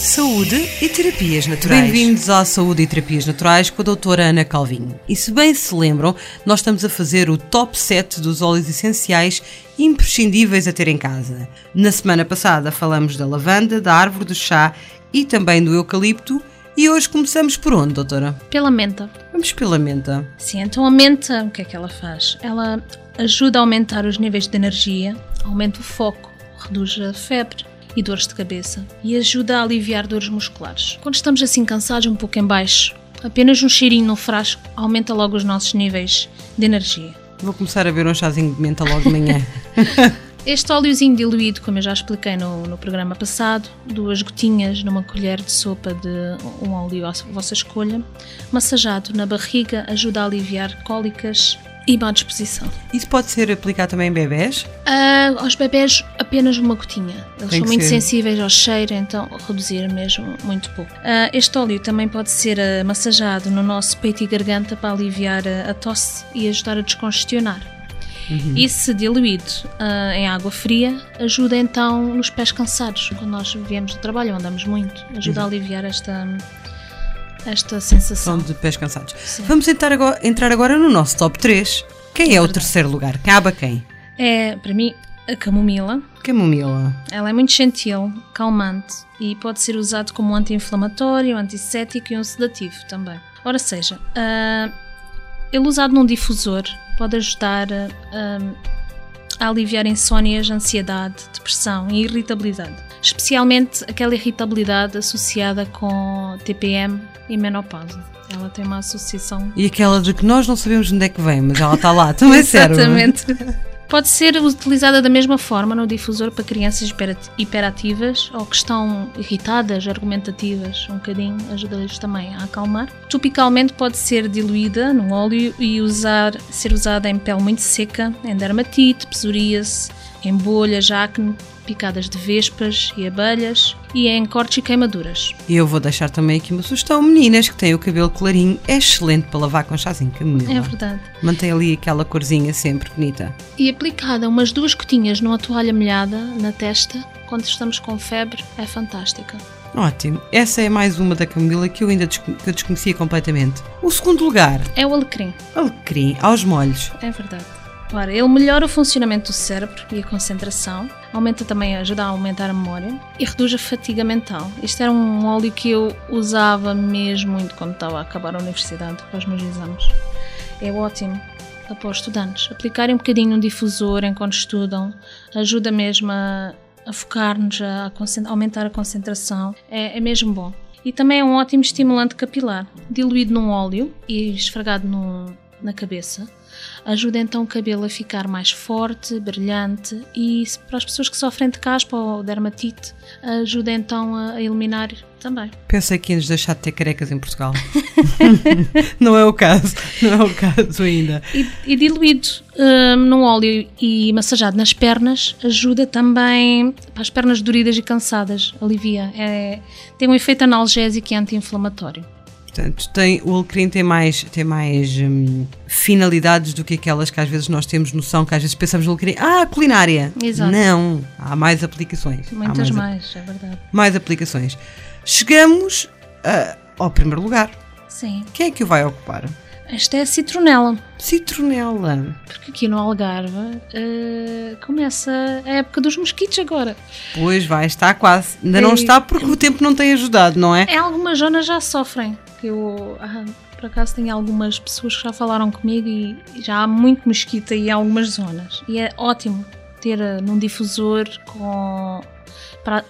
Saúde e Terapias Naturais. Bem-vindos à Saúde e Terapias Naturais com a doutora Ana Calvinho. E se bem se lembram, nós estamos a fazer o top 7 dos óleos essenciais imprescindíveis a ter em casa. Na semana passada falamos da lavanda, da árvore do chá e também do eucalipto. E hoje começamos por onde, doutora? Pela menta. Vamos pela menta. Sim, então a menta, o que é que ela faz? Ela ajuda a aumentar os níveis de energia, aumenta o foco, reduz a febre, e dores de cabeça e ajuda a aliviar dores musculares. Quando estamos assim cansados, um pouco em baixo, apenas um cheirinho no frasco aumenta logo os nossos níveis de energia. Vou começar a ver um chazinho de menta logo de manhã. Este óleozinho diluído, como eu já expliquei no, no, programa passado, duas gotinhas numa colher de sopa de um óleo à vossa escolha, massageado na barriga, ajuda a aliviar cólicas, e má disposição. Isso pode ser aplicado também em bebés? Uh, aos bebés apenas uma gotinha. Eles Tem são muito ser. sensíveis ao cheiro, então reduzir mesmo muito pouco. Uh, este óleo também pode ser uh, massageado no nosso peito e garganta para aliviar a tosse e ajudar a descongestionar. Uhum. E se diluído uh, em água fria, ajuda então nos pés cansados. Quando nós viemos do trabalho, andamos muito, ajuda uhum. a aliviar esta, esta sensação. de pés cansados. Sim. Vamos entrar agora, entrar agora no nosso top 3. Quem é, é o terceiro lugar? Cabe a quem? É, para mim, a camomila. Camomila. Ela é muito gentil, calmante e pode ser usado como anti-inflamatório, antisséptico e um sedativo também. Ora seja, uh, ele usado num difusor pode ajudar uh, a aliviar insónias, ansiedade, depressão e irritabilidade. Especialmente aquela irritabilidade associada com TPM e menopausa. Ela tem uma associação. E aquela de que nós não sabemos onde é que vem, mas ela está lá, também sério. Exatamente. Pode ser utilizada da mesma forma no difusor para crianças hiperativas ou que estão irritadas, argumentativas, um bocadinho, ajuda-lhes também a acalmar. Topicalmente pode ser diluída no óleo e usar, ser usada em pele muito seca, em dermatite, psoríase, em bolhas, acne, picadas de vespas e abelhas e em cortes e queimaduras. E eu vou deixar também aqui uma sugestão, meninas que têm o cabelo clarinho, é excelente para lavar com chazinho camomila. É verdade. Mantém ali aquela corzinha sempre bonita. E aplicada umas duas gotinhas numa toalha molhada na testa, quando estamos com febre, é fantástica. Ótimo. Essa é mais uma da Camila que eu ainda que eu desconhecia completamente. O segundo lugar? É o alecrim. Alecrim, aos molhos. É verdade. Ele melhora o funcionamento do cérebro e a concentração, aumenta também, ajuda a aumentar a memória e reduz a fatiga mental. Isto era um óleo que eu usava mesmo muito quando estava a acabar a universidade, para os meus exames. É ótimo após estudantes. Aplicarem um bocadinho no difusor enquanto estudam ajuda mesmo a, a focar-nos, a, a, aumentar a concentração. É, é mesmo bom. E também é um ótimo estimulante capilar, diluído num óleo e esfregado no, na cabeça ajuda então o cabelo a ficar mais forte, brilhante e para as pessoas que sofrem de caspa ou dermatite, ajuda então a eliminar também. Pensei que ia-nos deixar de ter carecas em Portugal. não é o caso, não é o caso ainda. E, e diluído um, num óleo e massageado nas pernas ajuda também para as pernas doridas e cansadas, alivia. É, tem um efeito analgésico e anti-inflamatório. Portanto, tem, o alecrim tem mais, tem mais hum, finalidades do que aquelas que às vezes nós temos noção, que às vezes pensamos no alecrim, ah, culinária. Exato. Não, há mais aplicações. Muitas mais, mais, é verdade. Mais aplicações. Chegamos uh, ao primeiro lugar. Sim. Quem é que o vai ocupar? Esta é a citronela. Citronela. Porque aqui no Algarve uh, começa a época dos mosquitos agora. Pois vai, está quase. Ainda é, não está porque o tempo não tem ajudado, não é? Em algumas zonas já sofrem que eu ah, por acaso tenho algumas pessoas que já falaram comigo e já há muito mosquito aí em algumas zonas. E é ótimo ter uh, num difusor com para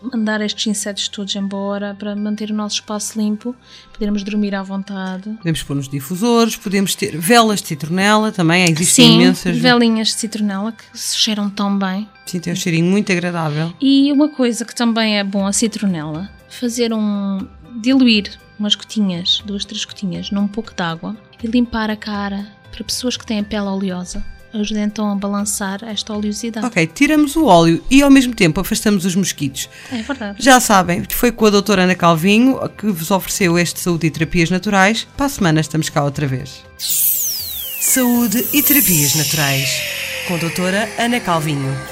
mandar estes insetos todos embora, para manter o nosso espaço limpo, podermos dormir à vontade. Podemos pôr nos difusores, podemos ter velas de citronela também, existem Sim, imensas. velinhas de citronela que se cheiram tão bem. Sim, tem um cheirinho muito agradável. E uma coisa que também é bom a citronela, fazer um diluir umas gotinhas, duas, três gotinhas, num pouco de água e limpar a cara para pessoas que têm a pele oleosa. ajuda então a balançar esta oleosidade. Ok, tiramos o óleo e ao mesmo tempo afastamos os mosquitos. É verdade. Já sabem, foi com a doutora Ana Calvinho que vos ofereceu este Saúde e Terapias Naturais. Para a semana estamos cá outra vez. Saúde e Terapias Naturais, com a doutora Ana Calvinho.